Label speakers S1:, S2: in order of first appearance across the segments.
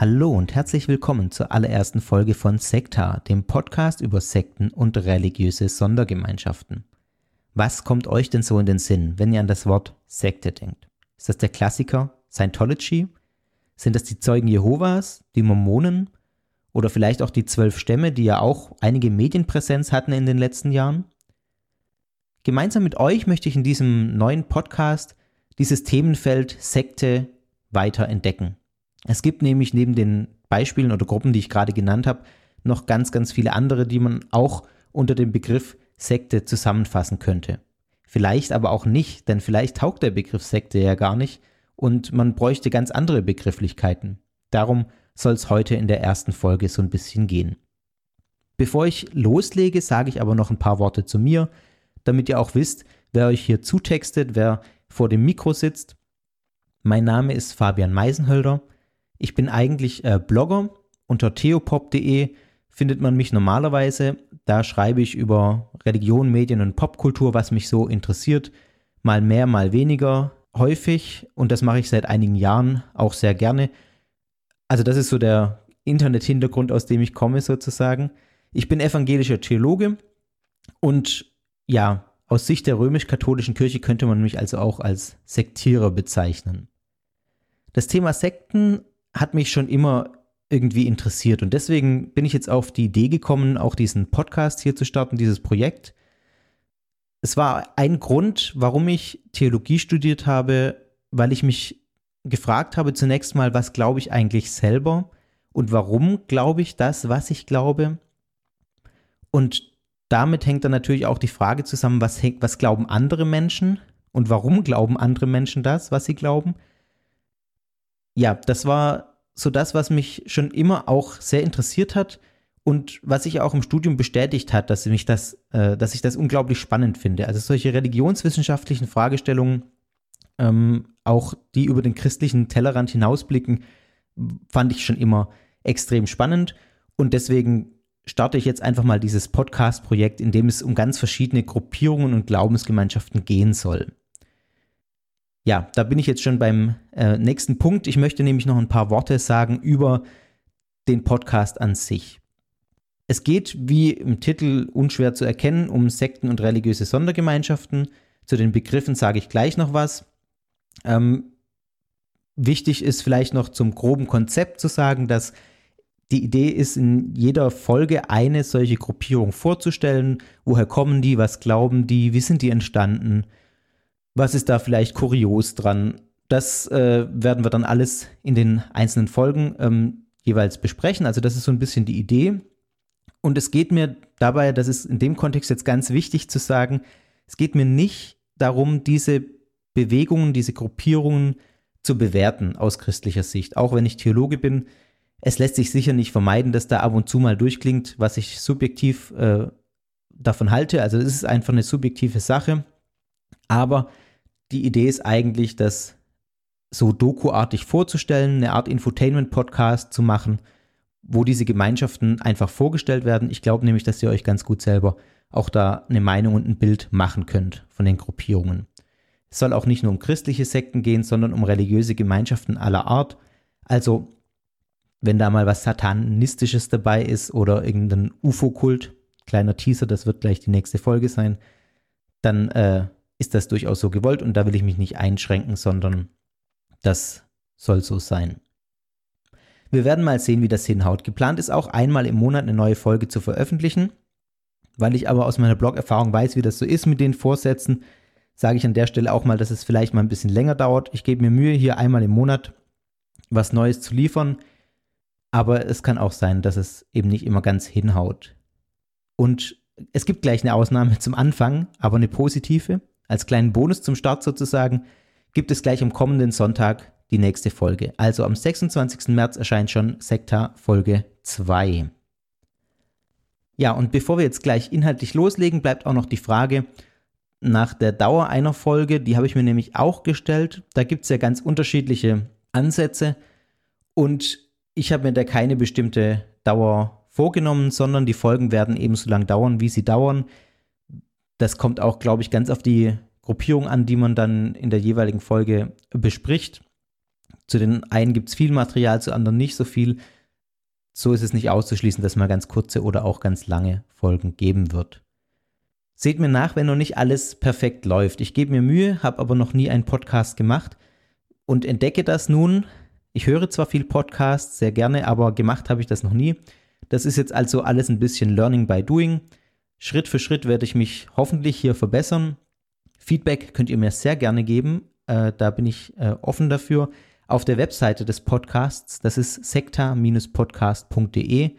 S1: Hallo und herzlich willkommen zur allerersten Folge von Sekta, dem Podcast über Sekten und religiöse Sondergemeinschaften. Was kommt euch denn so in den Sinn, wenn ihr an das Wort Sekte denkt? Ist das der Klassiker Scientology? Sind das die Zeugen Jehovas, die Mormonen oder vielleicht auch die zwölf Stämme, die ja auch einige Medienpräsenz hatten in den letzten Jahren? Gemeinsam mit euch möchte ich in diesem neuen Podcast dieses Themenfeld Sekte weiter entdecken. Es gibt nämlich neben den Beispielen oder Gruppen, die ich gerade genannt habe, noch ganz, ganz viele andere, die man auch unter dem Begriff Sekte zusammenfassen könnte. Vielleicht aber auch nicht, denn vielleicht taugt der Begriff Sekte ja gar nicht und man bräuchte ganz andere Begrifflichkeiten. Darum soll es heute in der ersten Folge so ein bisschen gehen. Bevor ich loslege, sage ich aber noch ein paar Worte zu mir, damit ihr auch wisst, wer euch hier zutextet, wer vor dem Mikro sitzt. Mein Name ist Fabian Meisenhölder. Ich bin eigentlich äh, Blogger. Unter theopop.de findet man mich normalerweise. Da schreibe ich über Religion, Medien und Popkultur, was mich so interessiert. Mal mehr, mal weniger häufig. Und das mache ich seit einigen Jahren auch sehr gerne. Also das ist so der Internet-Hintergrund, aus dem ich komme sozusagen. Ich bin evangelischer Theologe und ja, aus Sicht der römisch-katholischen Kirche könnte man mich also auch als Sektierer bezeichnen. Das Thema Sekten hat mich schon immer irgendwie interessiert und deswegen bin ich jetzt auf die Idee gekommen, auch diesen Podcast hier zu starten, dieses Projekt. Es war ein Grund, warum ich Theologie studiert habe, weil ich mich gefragt habe zunächst mal, was glaube ich eigentlich selber und warum glaube ich das, was ich glaube. Und damit hängt dann natürlich auch die Frage zusammen, was, was glauben andere Menschen und warum glauben andere Menschen das, was sie glauben. Ja, das war so das, was mich schon immer auch sehr interessiert hat und was sich auch im Studium bestätigt hat, dass, mich das, äh, dass ich das unglaublich spannend finde. Also solche religionswissenschaftlichen Fragestellungen, ähm, auch die über den christlichen Tellerrand hinausblicken, fand ich schon immer extrem spannend und deswegen starte ich jetzt einfach mal dieses Podcast-Projekt, in dem es um ganz verschiedene Gruppierungen und Glaubensgemeinschaften gehen soll. Ja, da bin ich jetzt schon beim äh, nächsten Punkt. Ich möchte nämlich noch ein paar Worte sagen über den Podcast an sich. Es geht, wie im Titel unschwer zu erkennen, um Sekten und religiöse Sondergemeinschaften. Zu den Begriffen sage ich gleich noch was. Ähm, wichtig ist vielleicht noch zum groben Konzept zu sagen, dass die Idee ist, in jeder Folge eine solche Gruppierung vorzustellen. Woher kommen die? Was glauben die? Wie sind die entstanden? Was ist da vielleicht kurios dran? Das äh, werden wir dann alles in den einzelnen Folgen ähm, jeweils besprechen. Also das ist so ein bisschen die Idee. Und es geht mir dabei, das ist in dem Kontext jetzt ganz wichtig zu sagen, es geht mir nicht darum, diese Bewegungen, diese Gruppierungen zu bewerten aus christlicher Sicht. Auch wenn ich Theologe bin, es lässt sich sicher nicht vermeiden, dass da ab und zu mal durchklingt, was ich subjektiv äh, davon halte. Also es ist einfach eine subjektive Sache. Aber die Idee ist eigentlich, das so dokuartig vorzustellen, eine Art Infotainment-Podcast zu machen, wo diese Gemeinschaften einfach vorgestellt werden. Ich glaube nämlich, dass ihr euch ganz gut selber auch da eine Meinung und ein Bild machen könnt von den Gruppierungen. Es soll auch nicht nur um christliche Sekten gehen, sondern um religiöse Gemeinschaften aller Art. Also wenn da mal was Satanistisches dabei ist oder irgendein UFO-Kult, kleiner Teaser, das wird gleich die nächste Folge sein, dann äh, ist das durchaus so gewollt und da will ich mich nicht einschränken, sondern das soll so sein. Wir werden mal sehen, wie das hinhaut. Geplant ist auch einmal im Monat eine neue Folge zu veröffentlichen. Weil ich aber aus meiner Blog-Erfahrung weiß, wie das so ist mit den Vorsätzen, sage ich an der Stelle auch mal, dass es vielleicht mal ein bisschen länger dauert. Ich gebe mir Mühe, hier einmal im Monat was Neues zu liefern. Aber es kann auch sein, dass es eben nicht immer ganz hinhaut. Und es gibt gleich eine Ausnahme zum Anfang, aber eine positive. Als kleinen Bonus zum Start sozusagen gibt es gleich am kommenden Sonntag die nächste Folge. Also am 26. März erscheint schon Sekta Folge 2. Ja, und bevor wir jetzt gleich inhaltlich loslegen, bleibt auch noch die Frage nach der Dauer einer Folge. Die habe ich mir nämlich auch gestellt. Da gibt es ja ganz unterschiedliche Ansätze. Und ich habe mir da keine bestimmte Dauer vorgenommen, sondern die Folgen werden eben so lang dauern, wie sie dauern. Das kommt auch, glaube ich, ganz auf die Gruppierung an, die man dann in der jeweiligen Folge bespricht. Zu den einen gibt es viel Material, zu anderen nicht so viel. So ist es nicht auszuschließen, dass mal ganz kurze oder auch ganz lange Folgen geben wird. Seht mir nach, wenn noch nicht alles perfekt läuft. Ich gebe mir Mühe, habe aber noch nie einen Podcast gemacht und entdecke das nun. Ich höre zwar viel Podcasts, sehr gerne, aber gemacht habe ich das noch nie. Das ist jetzt also alles ein bisschen Learning by Doing. Schritt für Schritt werde ich mich hoffentlich hier verbessern. Feedback könnt ihr mir sehr gerne geben. Äh, da bin ich äh, offen dafür auf der Webseite des Podcasts. Das ist sekta-podcast.de.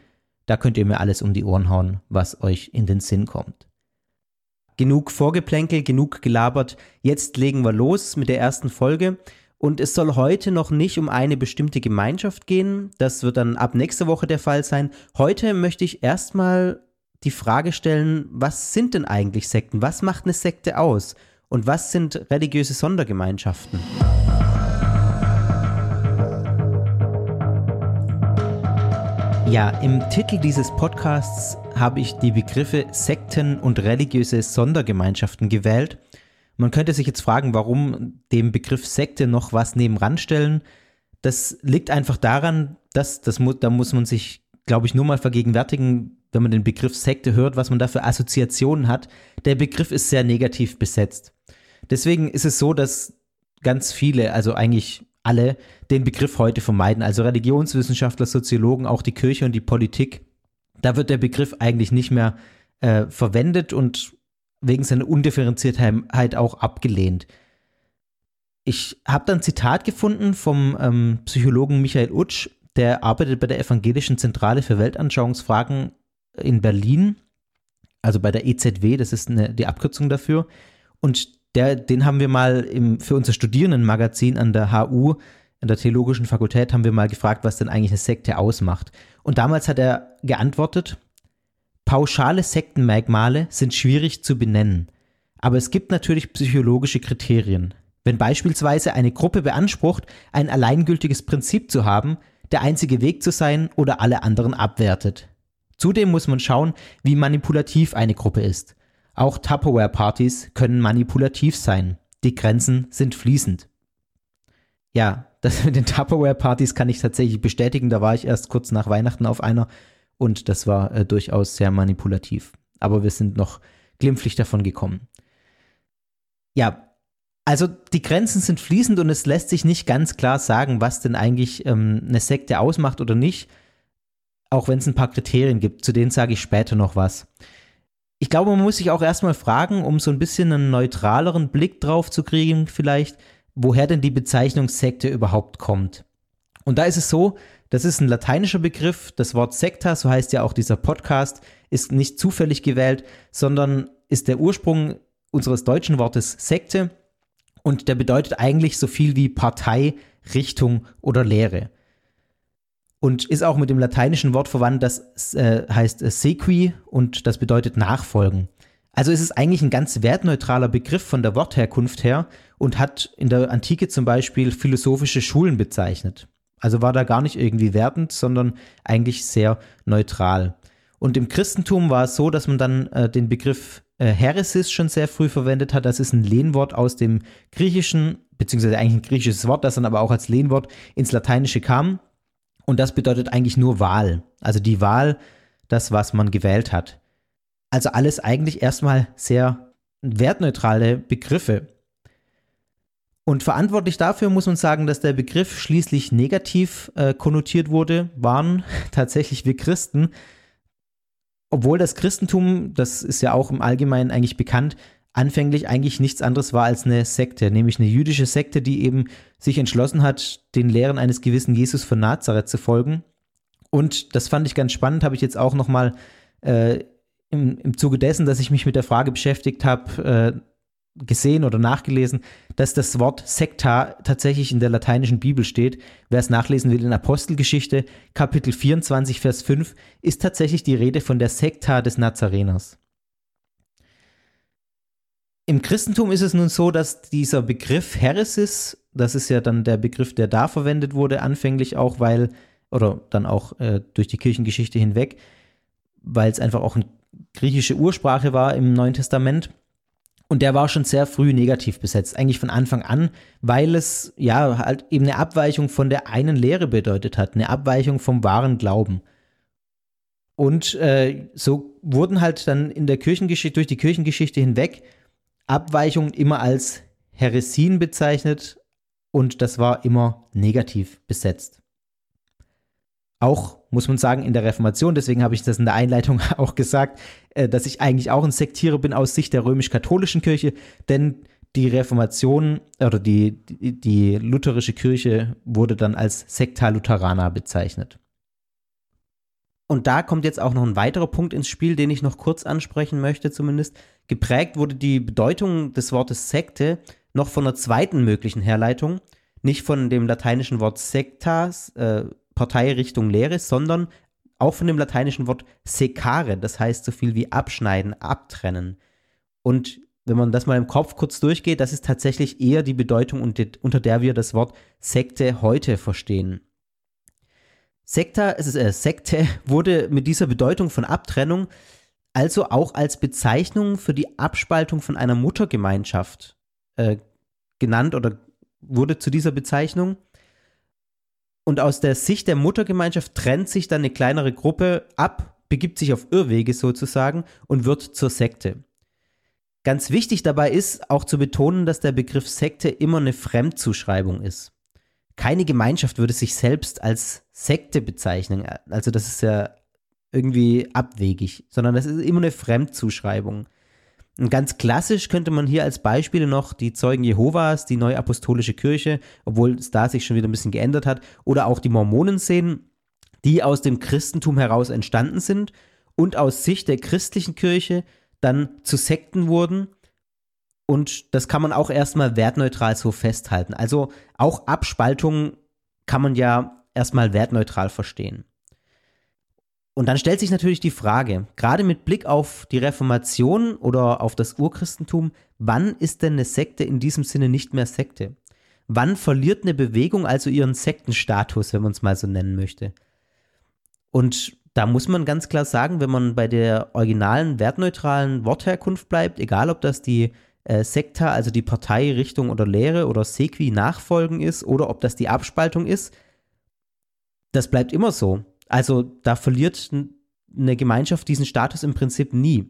S1: Da könnt ihr mir alles um die Ohren hauen, was euch in den Sinn kommt. Genug Vorgeplänkel, genug gelabert. Jetzt legen wir los mit der ersten Folge. Und es soll heute noch nicht um eine bestimmte Gemeinschaft gehen. Das wird dann ab nächster Woche der Fall sein. Heute möchte ich erstmal die Frage stellen, was sind denn eigentlich Sekten? Was macht eine Sekte aus? Und was sind religiöse Sondergemeinschaften? Ja, im Titel dieses Podcasts habe ich die Begriffe Sekten und religiöse Sondergemeinschaften gewählt. Man könnte sich jetzt fragen, warum dem Begriff Sekte noch was nebenan stellen. Das liegt einfach daran, dass das da muss man sich, glaube ich, nur mal vergegenwärtigen, wenn man den Begriff Sekte hört, was man da für Assoziationen hat. Der Begriff ist sehr negativ besetzt. Deswegen ist es so, dass ganz viele, also eigentlich alle den Begriff heute vermeiden. Also Religionswissenschaftler, Soziologen, auch die Kirche und die Politik. Da wird der Begriff eigentlich nicht mehr äh, verwendet und wegen seiner Undifferenziertheit auch abgelehnt. Ich habe dann ein Zitat gefunden vom ähm, Psychologen Michael Utsch, der arbeitet bei der Evangelischen Zentrale für Weltanschauungsfragen in Berlin, also bei der EZW, das ist eine, die Abkürzung dafür. Und der, den haben wir mal im, für unser Studierendenmagazin an der HU, an der Theologischen Fakultät, haben wir mal gefragt, was denn eigentlich eine Sekte ausmacht. Und damals hat er geantwortet, pauschale Sektenmerkmale sind schwierig zu benennen. Aber es gibt natürlich psychologische Kriterien. Wenn beispielsweise eine Gruppe beansprucht, ein alleingültiges Prinzip zu haben, der einzige Weg zu sein oder alle anderen abwertet. Zudem muss man schauen, wie manipulativ eine Gruppe ist. Auch Tupperware-Partys können manipulativ sein. Die Grenzen sind fließend. Ja, das mit den Tupperware-Partys kann ich tatsächlich bestätigen. Da war ich erst kurz nach Weihnachten auf einer und das war äh, durchaus sehr manipulativ. Aber wir sind noch glimpflich davon gekommen. Ja, also die Grenzen sind fließend und es lässt sich nicht ganz klar sagen, was denn eigentlich ähm, eine Sekte ausmacht oder nicht. Auch wenn es ein paar Kriterien gibt, zu denen sage ich später noch was ich glaube, man muss sich auch erstmal fragen, um so ein bisschen einen neutraleren Blick drauf zu kriegen, vielleicht, woher denn die Bezeichnung Sekte überhaupt kommt. Und da ist es so, das ist ein lateinischer Begriff. Das Wort Sekta, so heißt ja auch dieser Podcast, ist nicht zufällig gewählt, sondern ist der Ursprung unseres deutschen Wortes Sekte. Und der bedeutet eigentlich so viel wie Partei, Richtung oder Lehre und ist auch mit dem lateinischen Wort verwandt, das äh, heißt äh, sequi und das bedeutet nachfolgen. Also ist es eigentlich ein ganz wertneutraler Begriff von der Wortherkunft her und hat in der Antike zum Beispiel philosophische Schulen bezeichnet. Also war da gar nicht irgendwie wertend, sondern eigentlich sehr neutral. Und im Christentum war es so, dass man dann äh, den Begriff äh, Heresis schon sehr früh verwendet hat. Das ist ein Lehnwort aus dem Griechischen, beziehungsweise eigentlich ein griechisches Wort, das dann aber auch als Lehnwort ins Lateinische kam. Und das bedeutet eigentlich nur Wahl. Also die Wahl, das, was man gewählt hat. Also alles eigentlich erstmal sehr wertneutrale Begriffe. Und verantwortlich dafür muss man sagen, dass der Begriff schließlich negativ äh, konnotiert wurde, waren tatsächlich wir Christen. Obwohl das Christentum, das ist ja auch im Allgemeinen eigentlich bekannt, anfänglich eigentlich nichts anderes war als eine Sekte, nämlich eine jüdische Sekte, die eben sich entschlossen hat, den Lehren eines gewissen Jesus von Nazareth zu folgen. Und das fand ich ganz spannend, habe ich jetzt auch nochmal äh, im, im Zuge dessen, dass ich mich mit der Frage beschäftigt habe, äh, gesehen oder nachgelesen, dass das Wort Sekta tatsächlich in der lateinischen Bibel steht. Wer es nachlesen will in Apostelgeschichte, Kapitel 24, Vers 5, ist tatsächlich die Rede von der Sekta des Nazareners. Im Christentum ist es nun so, dass dieser Begriff Heresis, das ist ja dann der Begriff, der da verwendet wurde, anfänglich auch, weil, oder dann auch äh, durch die Kirchengeschichte hinweg, weil es einfach auch eine griechische Ursprache war im Neuen Testament. Und der war schon sehr früh negativ besetzt, eigentlich von Anfang an, weil es ja halt eben eine Abweichung von der einen Lehre bedeutet hat, eine Abweichung vom wahren Glauben. Und äh, so wurden halt dann in der Kirchengeschichte, durch die Kirchengeschichte hinweg Abweichungen immer als Heresien bezeichnet und das war immer negativ besetzt. Auch muss man sagen, in der Reformation, deswegen habe ich das in der Einleitung auch gesagt, äh, dass ich eigentlich auch ein Sektierer bin aus Sicht der römisch-katholischen Kirche, denn die Reformation oder die, die, die lutherische Kirche wurde dann als Lutherana bezeichnet. Und da kommt jetzt auch noch ein weiterer Punkt ins Spiel, den ich noch kurz ansprechen möchte, zumindest. Geprägt wurde die Bedeutung des Wortes Sekte noch von einer zweiten möglichen Herleitung, nicht von dem lateinischen Wort sectas, äh, Parteirichtung Lehre, sondern auch von dem lateinischen Wort secare, das heißt so viel wie abschneiden, abtrennen. Und wenn man das mal im Kopf kurz durchgeht, das ist tatsächlich eher die Bedeutung, unter der wir das Wort Sekte heute verstehen. Sekta, äh, Sekte wurde mit dieser Bedeutung von Abtrennung also auch als Bezeichnung für die Abspaltung von einer Muttergemeinschaft äh, genannt oder wurde zu dieser Bezeichnung. Und aus der Sicht der Muttergemeinschaft trennt sich dann eine kleinere Gruppe ab, begibt sich auf Irrwege sozusagen und wird zur Sekte. Ganz wichtig dabei ist auch zu betonen, dass der Begriff Sekte immer eine Fremdzuschreibung ist keine Gemeinschaft würde sich selbst als Sekte bezeichnen. Also das ist ja irgendwie abwegig, sondern das ist immer eine Fremdzuschreibung. Und ganz klassisch könnte man hier als Beispiele noch die Zeugen Jehovas, die Neuapostolische Kirche, obwohl es da sich schon wieder ein bisschen geändert hat, oder auch die Mormonen sehen, die aus dem Christentum heraus entstanden sind und aus Sicht der christlichen Kirche dann zu Sekten wurden und das kann man auch erstmal wertneutral so festhalten. Also auch Abspaltungen kann man ja erstmal wertneutral verstehen. Und dann stellt sich natürlich die Frage, gerade mit Blick auf die Reformation oder auf das Urchristentum, wann ist denn eine Sekte in diesem Sinne nicht mehr Sekte? Wann verliert eine Bewegung also ihren Sektenstatus, wenn man es mal so nennen möchte? Und da muss man ganz klar sagen, wenn man bei der originalen wertneutralen Wortherkunft bleibt, egal ob das die äh, Sekta, also die Parteirichtung oder Lehre oder Sequi nachfolgen ist oder ob das die Abspaltung ist, das bleibt immer so. Also da verliert eine Gemeinschaft diesen Status im Prinzip nie.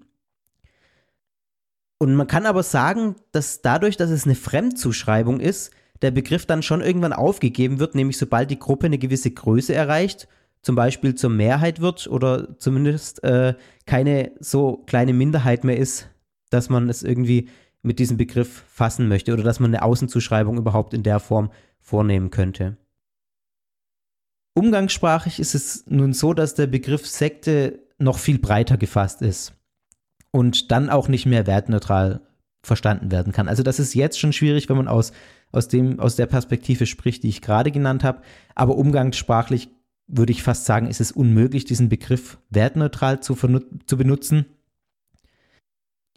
S1: Und man kann aber sagen, dass dadurch, dass es eine Fremdzuschreibung ist, der Begriff dann schon irgendwann aufgegeben wird, nämlich sobald die Gruppe eine gewisse Größe erreicht, zum Beispiel zur Mehrheit wird oder zumindest äh, keine so kleine Minderheit mehr ist, dass man es irgendwie mit diesem Begriff fassen möchte oder dass man eine Außenzuschreibung überhaupt in der Form vornehmen könnte. Umgangssprachlich ist es nun so, dass der Begriff Sekte noch viel breiter gefasst ist und dann auch nicht mehr wertneutral verstanden werden kann. Also das ist jetzt schon schwierig, wenn man aus, aus, dem, aus der Perspektive spricht, die ich gerade genannt habe, aber umgangssprachlich würde ich fast sagen, ist es unmöglich, diesen Begriff wertneutral zu, zu benutzen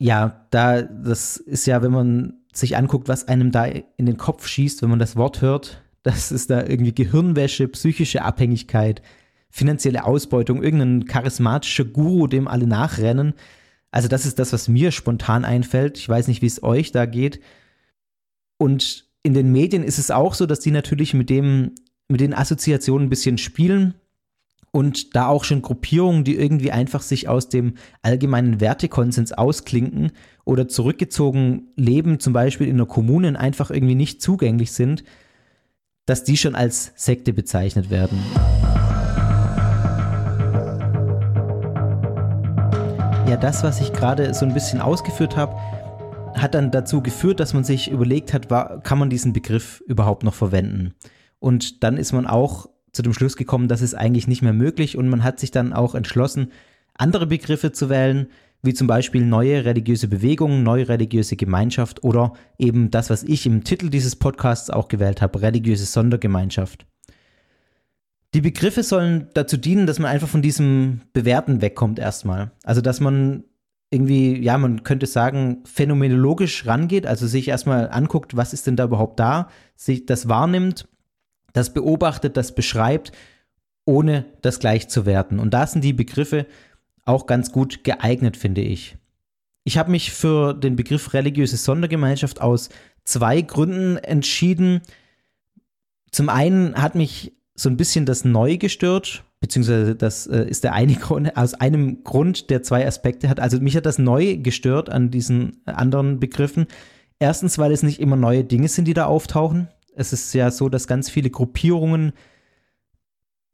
S1: ja, da, das ist ja, wenn man sich anguckt, was einem da in den Kopf schießt, wenn man das Wort hört, das ist da irgendwie Gehirnwäsche, psychische Abhängigkeit, finanzielle Ausbeutung, irgendein charismatischer Guru, dem alle nachrennen. Also das ist das, was mir spontan einfällt. Ich weiß nicht, wie es euch da geht. Und in den Medien ist es auch so, dass die natürlich mit dem, mit den Assoziationen ein bisschen spielen und da auch schon Gruppierungen, die irgendwie einfach sich aus dem allgemeinen Wertekonsens ausklinken oder zurückgezogen leben, zum Beispiel in einer Kommune einfach irgendwie nicht zugänglich sind, dass die schon als Sekte bezeichnet werden. Ja, das, was ich gerade so ein bisschen ausgeführt habe, hat dann dazu geführt, dass man sich überlegt hat, kann man diesen Begriff überhaupt noch verwenden? Und dann ist man auch zu dem Schluss gekommen, das ist eigentlich nicht mehr möglich und man hat sich dann auch entschlossen, andere Begriffe zu wählen, wie zum Beispiel neue religiöse Bewegungen, neue religiöse Gemeinschaft oder eben das, was ich im Titel dieses Podcasts auch gewählt habe, religiöse Sondergemeinschaft. Die Begriffe sollen dazu dienen, dass man einfach von diesem Bewerten wegkommt erstmal. Also dass man irgendwie, ja, man könnte sagen, phänomenologisch rangeht, also sich erstmal anguckt, was ist denn da überhaupt da, sich das wahrnimmt, das beobachtet, das beschreibt, ohne das gleich zu werten. Und da sind die Begriffe auch ganz gut geeignet, finde ich. Ich habe mich für den Begriff religiöse Sondergemeinschaft aus zwei Gründen entschieden. Zum einen hat mich so ein bisschen das Neu gestört, beziehungsweise das äh, ist der eine Grund, aus einem Grund, der zwei Aspekte hat. Also mich hat das Neu gestört an diesen anderen Begriffen. Erstens, weil es nicht immer neue Dinge sind, die da auftauchen. Es ist ja so, dass ganz viele Gruppierungen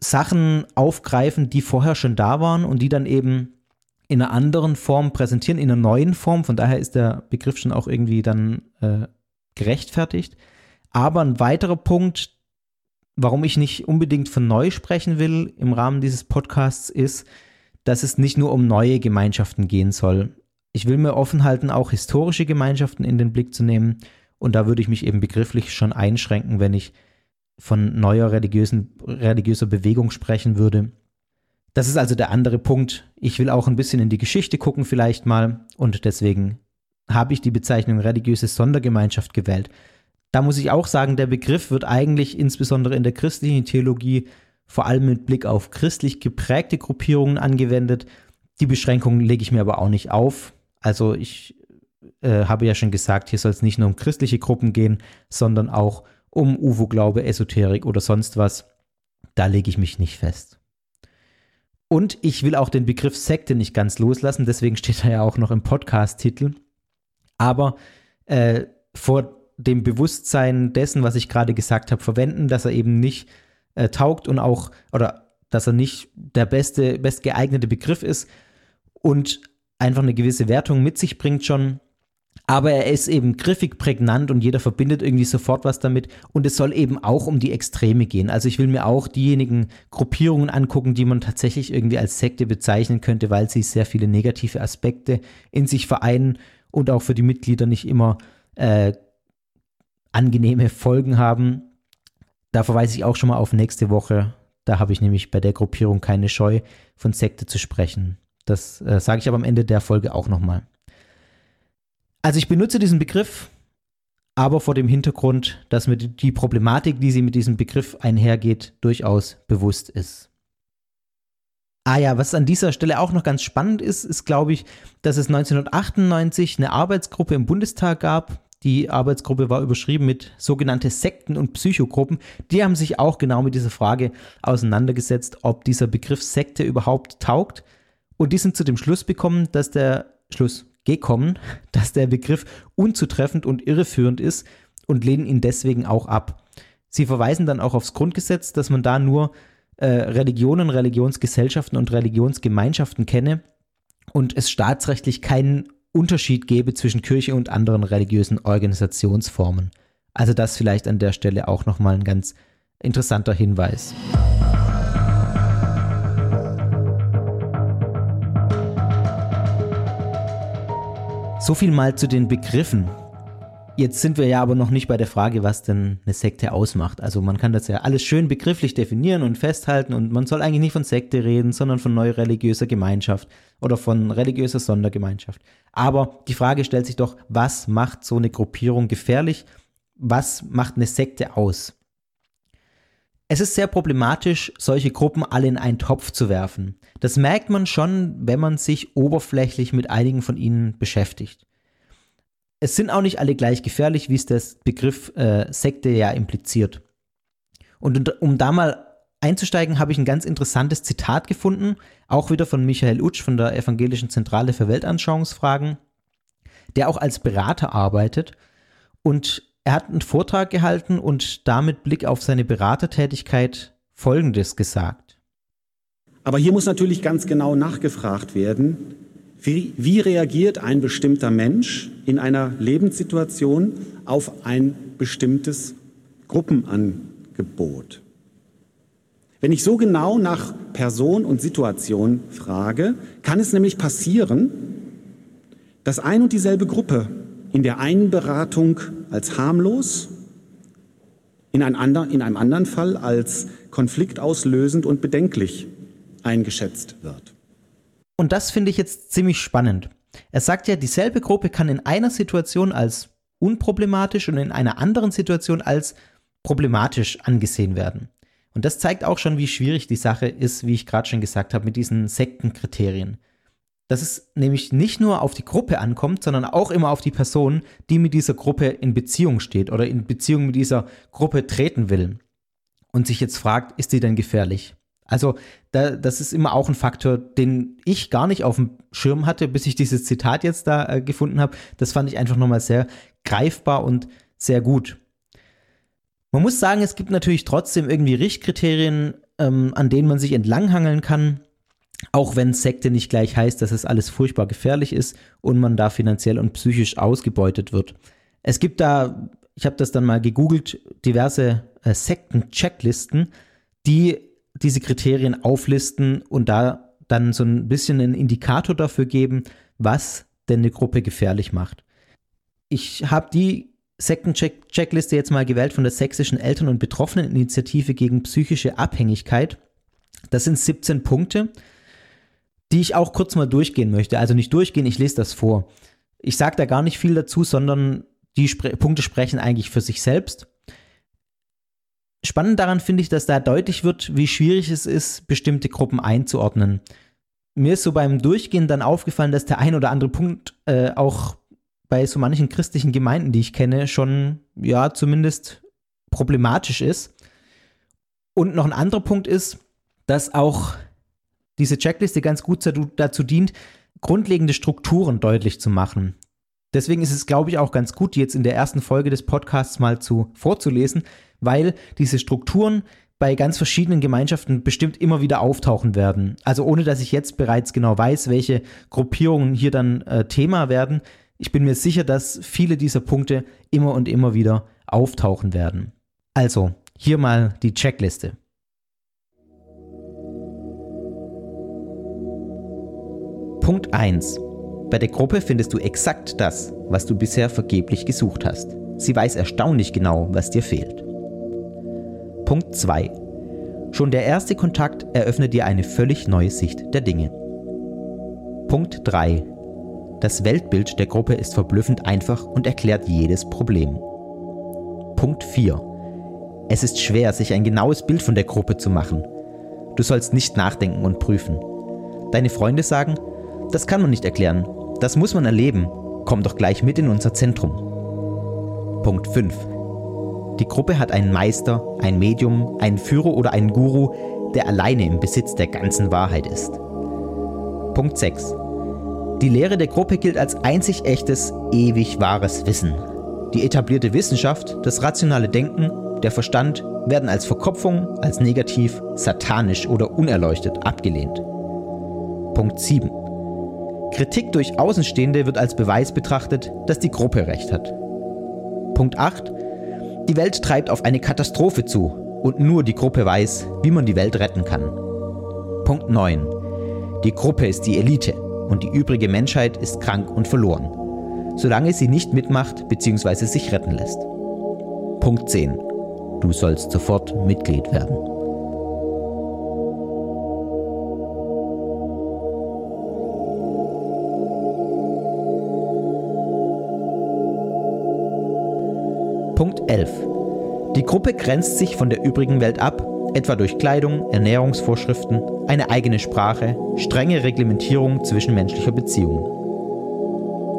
S1: Sachen aufgreifen, die vorher schon da waren und die dann eben in einer anderen Form präsentieren, in einer neuen Form. Von daher ist der Begriff schon auch irgendwie dann äh, gerechtfertigt. Aber ein weiterer Punkt, warum ich nicht unbedingt von neu sprechen will im Rahmen dieses Podcasts, ist, dass es nicht nur um neue Gemeinschaften gehen soll. Ich will mir offen halten, auch historische Gemeinschaften in den Blick zu nehmen. Und da würde ich mich eben begrifflich schon einschränken, wenn ich von neuer religiösen, religiöser Bewegung sprechen würde. Das ist also der andere Punkt. Ich will auch ein bisschen in die Geschichte gucken vielleicht mal und deswegen habe ich die Bezeichnung religiöse Sondergemeinschaft gewählt. Da muss ich auch sagen, der Begriff wird eigentlich insbesondere in der christlichen Theologie vor allem mit Blick auf christlich geprägte Gruppierungen angewendet. Die Beschränkungen lege ich mir aber auch nicht auf. Also ich äh, habe ja schon gesagt, hier soll es nicht nur um christliche Gruppen gehen, sondern auch um UFO-Glaube, Esoterik oder sonst was. Da lege ich mich nicht fest. Und ich will auch den Begriff Sekte nicht ganz loslassen, deswegen steht er ja auch noch im Podcast-Titel. Aber äh, vor dem Bewusstsein dessen, was ich gerade gesagt habe, verwenden, dass er eben nicht äh, taugt und auch, oder dass er nicht der beste, bestgeeignete Begriff ist und einfach eine gewisse Wertung mit sich bringt schon. Aber er ist eben griffig, prägnant und jeder verbindet irgendwie sofort was damit. Und es soll eben auch um die Extreme gehen. Also ich will mir auch diejenigen Gruppierungen angucken, die man tatsächlich irgendwie als Sekte bezeichnen könnte, weil sie sehr viele negative Aspekte in sich vereinen und auch für die Mitglieder nicht immer äh, angenehme Folgen haben. Da verweise ich auch schon mal auf nächste Woche. Da habe ich nämlich bei der Gruppierung keine Scheu, von Sekte zu sprechen. Das äh, sage ich aber am Ende der Folge auch nochmal. Also ich benutze diesen Begriff, aber vor dem Hintergrund, dass mir die Problematik, die sie mit diesem Begriff einhergeht, durchaus bewusst ist. Ah ja, was an dieser Stelle auch noch ganz spannend ist, ist, glaube ich, dass es 1998 eine Arbeitsgruppe im Bundestag gab, die Arbeitsgruppe war überschrieben mit sogenannte Sekten und Psychogruppen. Die haben sich auch genau mit dieser Frage auseinandergesetzt, ob dieser Begriff Sekte überhaupt taugt. Und die sind zu dem Schluss gekommen, dass der Schluss gekommen, dass der Begriff unzutreffend und irreführend ist und lehnen ihn deswegen auch ab. Sie verweisen dann auch aufs Grundgesetz, dass man da nur äh, Religionen, Religionsgesellschaften und Religionsgemeinschaften kenne und es staatsrechtlich keinen Unterschied gäbe zwischen Kirche und anderen religiösen Organisationsformen. Also das vielleicht an der Stelle auch nochmal ein ganz interessanter Hinweis. So viel mal zu den Begriffen. Jetzt sind wir ja aber noch nicht bei der Frage, was denn eine Sekte ausmacht. Also man kann das ja alles schön begrifflich definieren und festhalten und man soll eigentlich nicht von Sekte reden, sondern von neureligiöser Gemeinschaft oder von religiöser Sondergemeinschaft. Aber die Frage stellt sich doch, was macht so eine Gruppierung gefährlich? Was macht eine Sekte aus? Es ist sehr problematisch, solche Gruppen alle in einen Topf zu werfen. Das merkt man schon, wenn man sich oberflächlich mit einigen von ihnen beschäftigt es sind auch nicht alle gleich gefährlich, wie es der Begriff äh, Sekte ja impliziert. Und um da mal einzusteigen, habe ich ein ganz interessantes Zitat gefunden, auch wieder von Michael Utsch von der Evangelischen Zentrale für Weltanschauungsfragen. der auch als Berater arbeitet. Und er hat einen Vortrag gehalten und damit Blick auf seine Beratertätigkeit Folgendes gesagt.
S2: Aber hier muss natürlich ganz genau nachgefragt werden, wie, wie reagiert ein bestimmter Mensch in einer Lebenssituation auf ein bestimmtes Gruppenangebot? Wenn ich so genau nach Person und Situation frage, kann es nämlich passieren, dass ein und dieselbe Gruppe in der einen Beratung als harmlos, in, ein ander, in einem anderen Fall als konfliktauslösend und bedenklich eingeschätzt wird.
S1: Und das finde ich jetzt ziemlich spannend. Er sagt ja, dieselbe Gruppe kann in einer Situation als unproblematisch und in einer anderen Situation als problematisch angesehen werden. Und das zeigt auch schon, wie schwierig die Sache ist, wie ich gerade schon gesagt habe, mit diesen Sektenkriterien. Dass es nämlich nicht nur auf die Gruppe ankommt, sondern auch immer auf die Person, die mit dieser Gruppe in Beziehung steht oder in Beziehung mit dieser Gruppe treten will und sich jetzt fragt, ist die denn gefährlich? Also da, das ist immer auch ein Faktor, den ich gar nicht auf dem Schirm hatte, bis ich dieses Zitat jetzt da äh, gefunden habe. Das fand ich einfach nochmal sehr greifbar und sehr gut. Man muss sagen, es gibt natürlich trotzdem irgendwie Richtkriterien, ähm, an denen man sich entlanghangeln kann, auch wenn Sekte nicht gleich heißt, dass es alles furchtbar gefährlich ist und man da finanziell und psychisch ausgebeutet wird. Es gibt da, ich habe das dann mal gegoogelt, diverse äh, Sekten-Checklisten, die diese Kriterien auflisten und da dann so ein bisschen einen Indikator dafür geben, was denn eine Gruppe gefährlich macht. Ich habe die Sekten-Checkliste jetzt mal gewählt von der Sächsischen Eltern- und Betroffeneninitiative gegen psychische Abhängigkeit. Das sind 17 Punkte, die ich auch kurz mal durchgehen möchte. Also nicht durchgehen, ich lese das vor. Ich sage da gar nicht viel dazu, sondern die Spre Punkte sprechen eigentlich für sich selbst. Spannend daran finde ich, dass da deutlich wird, wie schwierig es ist, bestimmte Gruppen einzuordnen. Mir ist so beim Durchgehen dann aufgefallen, dass der ein oder andere Punkt äh, auch bei so manchen christlichen Gemeinden, die ich kenne, schon, ja, zumindest problematisch ist. Und noch ein anderer Punkt ist, dass auch diese Checkliste ganz gut dazu dient, grundlegende Strukturen deutlich zu machen. Deswegen ist es, glaube ich, auch ganz gut, die jetzt in der ersten Folge des Podcasts mal zu vorzulesen, weil diese Strukturen bei ganz verschiedenen Gemeinschaften bestimmt immer wieder auftauchen werden. Also ohne dass ich jetzt bereits genau weiß, welche Gruppierungen hier dann äh, Thema werden, ich bin mir sicher, dass viele dieser Punkte immer und immer wieder auftauchen werden. Also, hier mal die Checkliste. Punkt 1. Bei der Gruppe findest du exakt das, was du bisher vergeblich gesucht hast. Sie weiß erstaunlich genau, was dir fehlt. Punkt 2. Schon der erste Kontakt eröffnet dir eine völlig neue Sicht der Dinge. Punkt 3. Das Weltbild der Gruppe ist verblüffend einfach und erklärt jedes Problem. Punkt 4. Es ist schwer, sich ein genaues Bild von der Gruppe zu machen. Du sollst nicht nachdenken und prüfen. Deine Freunde sagen, das kann man nicht erklären, das muss man erleben, komm doch gleich mit in unser Zentrum. Punkt 5. Die Gruppe hat einen Meister, ein Medium, einen Führer oder einen Guru, der alleine im Besitz der ganzen Wahrheit ist. Punkt 6. Die Lehre der Gruppe gilt als einzig echtes, ewig wahres Wissen. Die etablierte Wissenschaft, das rationale Denken, der Verstand werden als Verkopfung, als negativ, satanisch oder unerleuchtet abgelehnt. Punkt 7. Kritik durch Außenstehende wird als Beweis betrachtet, dass die Gruppe recht hat. Punkt 8. Die Welt treibt auf eine Katastrophe zu und nur die Gruppe weiß, wie man die Welt retten kann. Punkt 9. Die Gruppe ist die Elite und die übrige Menschheit ist krank und verloren, solange sie nicht mitmacht bzw. sich retten lässt. Punkt 10. Du sollst sofort Mitglied werden. 11. Die Gruppe grenzt sich von der übrigen Welt ab etwa durch Kleidung, Ernährungsvorschriften, eine eigene Sprache, strenge Reglementierung zwischenmenschlicher Beziehungen.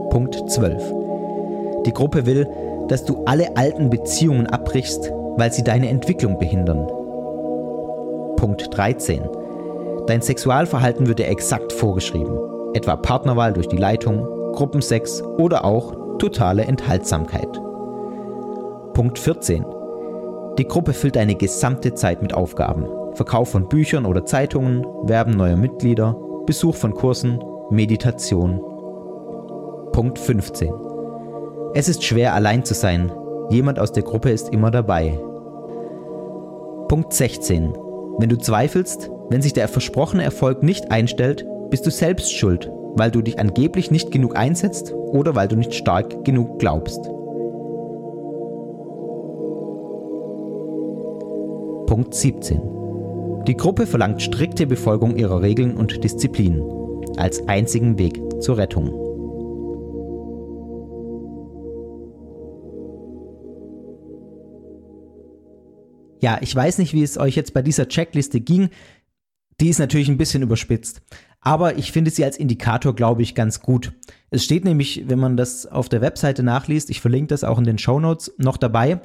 S1: Punkt 12. Die Gruppe will, dass du alle alten Beziehungen abbrichst, weil sie deine Entwicklung behindern. Punkt 13. Dein Sexualverhalten wird dir exakt vorgeschrieben, etwa Partnerwahl durch die Leitung, Gruppensex oder auch totale Enthaltsamkeit. Punkt 14. Die Gruppe füllt eine gesamte Zeit mit Aufgaben. Verkauf von Büchern oder Zeitungen, Werben neuer Mitglieder, Besuch von Kursen, Meditation. Punkt 15. Es ist schwer allein zu sein. Jemand aus der Gruppe ist immer dabei. Punkt 16. Wenn du zweifelst, wenn sich der versprochene Erfolg nicht einstellt, bist du selbst schuld, weil du dich angeblich nicht genug einsetzt oder weil du nicht stark genug glaubst. Punkt 17. Die Gruppe verlangt strikte Befolgung ihrer Regeln und Disziplinen als einzigen Weg zur Rettung. Ja, ich weiß nicht, wie es euch jetzt bei dieser Checkliste ging. Die ist natürlich ein bisschen überspitzt. Aber ich finde sie als Indikator, glaube ich, ganz gut. Es steht nämlich, wenn man das auf der Webseite nachliest, ich verlinke das auch in den Show Notes noch dabei,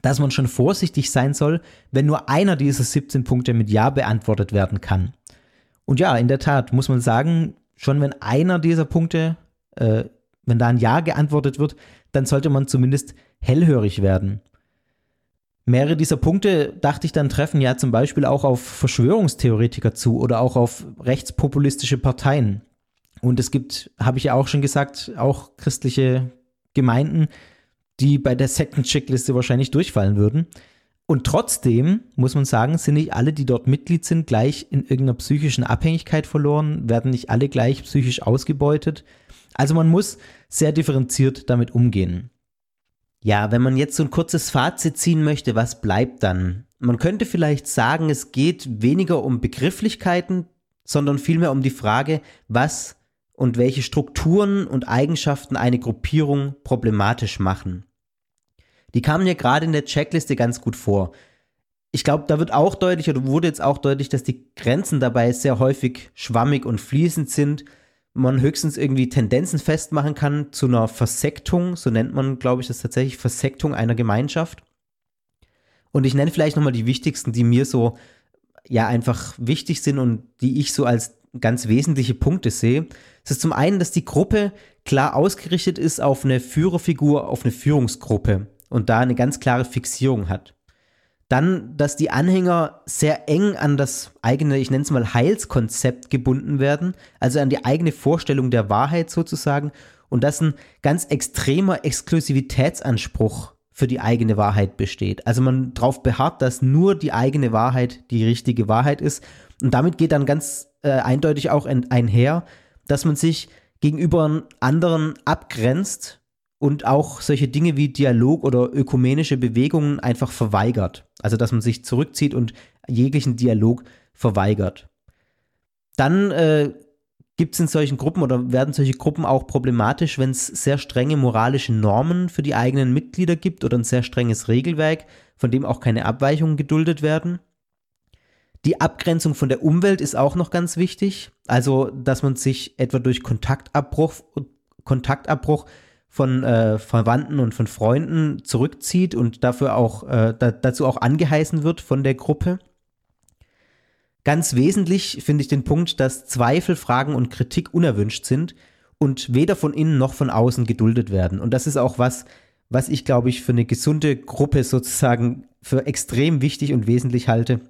S1: dass man schon vorsichtig sein soll, wenn nur einer dieser 17 Punkte mit Ja beantwortet werden kann. Und ja, in der Tat muss man sagen, schon wenn einer dieser Punkte, äh, wenn da ein Ja geantwortet wird, dann sollte man zumindest hellhörig werden. Mehrere dieser Punkte, dachte ich dann, treffen ja zum Beispiel auch auf Verschwörungstheoretiker zu oder auch auf rechtspopulistische Parteien. Und es gibt, habe ich ja auch schon gesagt, auch christliche Gemeinden, die bei der Sekten-Checkliste wahrscheinlich durchfallen würden. Und trotzdem muss man sagen, sind nicht alle, die dort Mitglied sind, gleich in irgendeiner psychischen Abhängigkeit verloren, werden nicht alle gleich psychisch ausgebeutet. Also man muss sehr differenziert damit umgehen. Ja, wenn man jetzt so ein kurzes Fazit ziehen möchte, was bleibt dann? Man könnte vielleicht sagen, es geht weniger um Begrifflichkeiten, sondern vielmehr um die Frage, was und welche Strukturen und Eigenschaften eine Gruppierung problematisch machen. Die kamen ja gerade in der Checkliste ganz gut vor. Ich glaube, da wird auch deutlich oder wurde jetzt auch deutlich, dass die Grenzen dabei sehr häufig schwammig und fließend sind man höchstens irgendwie Tendenzen festmachen kann zu einer Versektung, so nennt man, glaube ich, das tatsächlich Versektung einer Gemeinschaft. Und ich nenne vielleicht nochmal die wichtigsten, die mir so ja einfach wichtig sind und die ich so als ganz wesentliche Punkte sehe. Es ist zum einen, dass die Gruppe klar ausgerichtet ist auf eine Führerfigur, auf eine Führungsgruppe und da eine ganz klare Fixierung hat. Dann, dass die Anhänger sehr eng an das eigene, ich nenne es mal Heilskonzept gebunden werden, also an die eigene Vorstellung der Wahrheit sozusagen und dass ein ganz extremer Exklusivitätsanspruch für die eigene Wahrheit besteht. Also man darauf beharrt, dass nur die eigene Wahrheit die richtige Wahrheit ist. Und damit geht dann ganz äh, eindeutig auch einher, dass man sich gegenüber anderen abgrenzt und auch solche Dinge wie Dialog oder ökumenische Bewegungen einfach verweigert. Also dass man sich zurückzieht und jeglichen Dialog verweigert. Dann äh, gibt es in solchen Gruppen oder werden solche Gruppen auch problematisch, wenn es sehr strenge moralische Normen für die eigenen Mitglieder gibt oder ein sehr strenges Regelwerk, von dem auch keine Abweichungen geduldet werden. Die Abgrenzung von der Umwelt ist auch noch ganz wichtig. Also, dass man sich etwa durch Kontaktabbruch, Kontaktabbruch von äh, Verwandten und von Freunden zurückzieht und dafür auch äh, da, dazu auch angeheißen wird von der Gruppe. Ganz wesentlich finde ich den Punkt, dass Zweifel, Fragen und Kritik unerwünscht sind und weder von innen noch von außen geduldet werden. Und das ist auch was, was ich glaube ich für eine gesunde Gruppe sozusagen für extrem wichtig und wesentlich halte,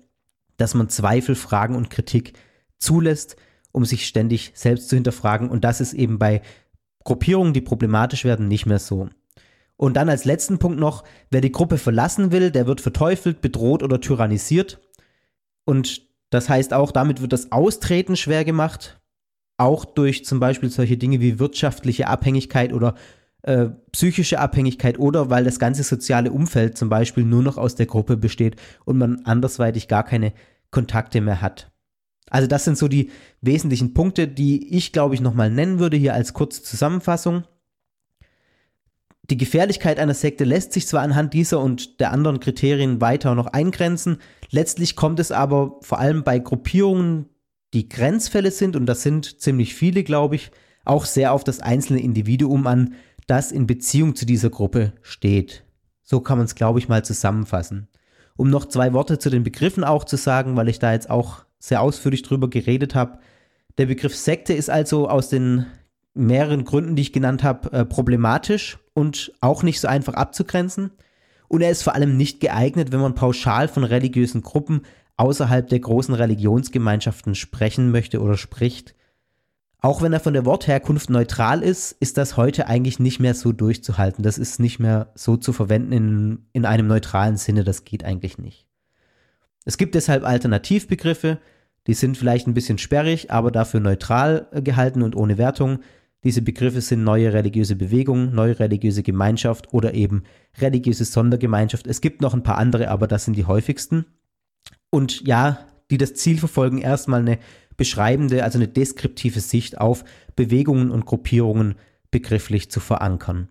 S1: dass man Zweifel, Fragen und Kritik zulässt, um sich ständig selbst zu hinterfragen. Und das ist eben bei Gruppierungen, die problematisch werden, nicht mehr so. Und dann als letzten Punkt noch, wer die Gruppe verlassen will, der wird verteufelt, bedroht oder tyrannisiert. Und das heißt auch, damit wird das Austreten schwer gemacht, auch durch zum Beispiel solche Dinge wie wirtschaftliche Abhängigkeit oder äh, psychische Abhängigkeit oder weil das ganze soziale Umfeld zum Beispiel nur noch aus der Gruppe besteht und man andersweitig gar keine Kontakte mehr hat. Also das sind so die wesentlichen Punkte, die ich, glaube ich, nochmal nennen würde hier als kurze Zusammenfassung. Die Gefährlichkeit einer Sekte lässt sich zwar anhand dieser und der anderen Kriterien weiter noch eingrenzen, letztlich kommt es aber vor allem bei Gruppierungen, die Grenzfälle sind, und das sind ziemlich viele, glaube ich, auch sehr auf das einzelne Individuum an, das in Beziehung zu dieser Gruppe steht. So kann man es, glaube ich, mal zusammenfassen. Um noch zwei Worte zu den Begriffen auch zu sagen, weil ich da jetzt auch sehr ausführlich drüber geredet habe. Der Begriff Sekte ist also aus den mehreren Gründen, die ich genannt habe, äh, problematisch und auch nicht so einfach abzugrenzen. Und er ist vor allem nicht geeignet, wenn man pauschal von religiösen Gruppen außerhalb der großen Religionsgemeinschaften sprechen möchte oder spricht. Auch wenn er von der Wortherkunft neutral ist, ist das heute eigentlich nicht mehr so durchzuhalten. Das ist nicht mehr so zu verwenden in, in einem neutralen Sinne. Das geht eigentlich nicht. Es gibt deshalb Alternativbegriffe, die sind vielleicht ein bisschen sperrig, aber dafür neutral äh, gehalten und ohne Wertung. Diese Begriffe sind neue religiöse Bewegung, neue religiöse Gemeinschaft oder eben religiöse Sondergemeinschaft. Es gibt noch ein paar andere, aber das sind die häufigsten. Und ja, die das Ziel verfolgen, erstmal eine beschreibende, also eine deskriptive Sicht auf Bewegungen und Gruppierungen begrifflich zu verankern.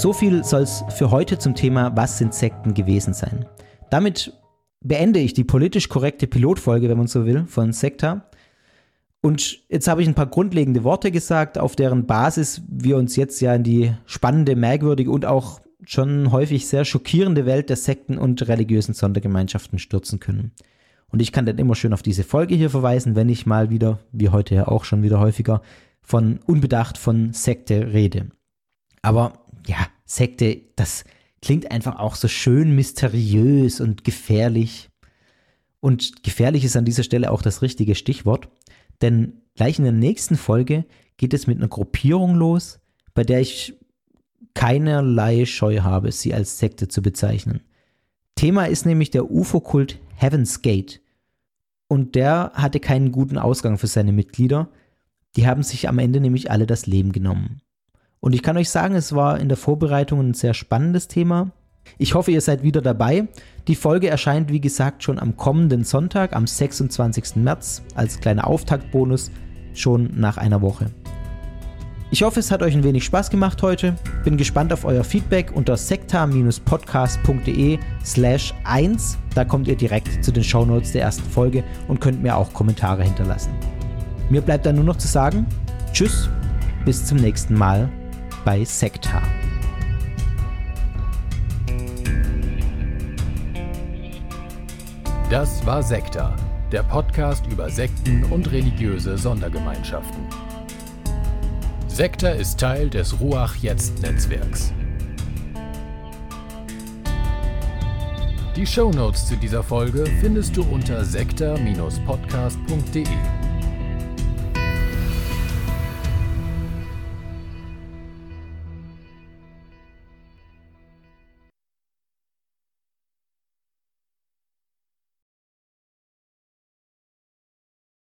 S1: So viel soll es für heute zum Thema Was sind Sekten gewesen sein. Damit beende ich die politisch korrekte Pilotfolge, wenn man so will, von Sekta. Und jetzt habe ich ein paar grundlegende Worte gesagt, auf deren Basis wir uns jetzt ja in die spannende, merkwürdige und auch schon häufig sehr schockierende Welt der Sekten und religiösen Sondergemeinschaften stürzen können. Und ich kann dann immer schön auf diese Folge hier verweisen, wenn ich mal wieder, wie heute ja auch schon wieder häufiger, von unbedacht von Sekte rede. Aber ja, Sekte, das klingt einfach auch so schön mysteriös und gefährlich. Und gefährlich ist an dieser Stelle auch das richtige Stichwort, denn gleich in der nächsten Folge geht es mit einer Gruppierung los, bei der ich keinerlei Scheu habe, sie als Sekte zu bezeichnen. Thema ist nämlich der UFO-Kult Heaven's Gate. Und der hatte keinen guten Ausgang für seine Mitglieder. Die haben sich am Ende nämlich alle das Leben genommen. Und ich kann euch sagen, es war in der Vorbereitung ein sehr spannendes Thema. Ich hoffe, ihr seid wieder dabei. Die Folge erscheint, wie gesagt, schon am kommenden Sonntag, am 26. März, als kleiner Auftaktbonus, schon nach einer Woche. Ich hoffe, es hat euch ein wenig Spaß gemacht heute. Bin gespannt auf euer Feedback unter sekta-podcast.de slash 1. Da kommt ihr direkt zu den Shownotes der ersten Folge und könnt mir auch Kommentare hinterlassen. Mir bleibt dann nur noch zu sagen, tschüss, bis zum nächsten Mal bei Sekta.
S3: Das war Sekta, der Podcast über Sekten und religiöse Sondergemeinschaften. Sekta ist Teil des Ruach Jetzt Netzwerks. Die Shownotes zu dieser Folge findest du unter sekta-podcast.de.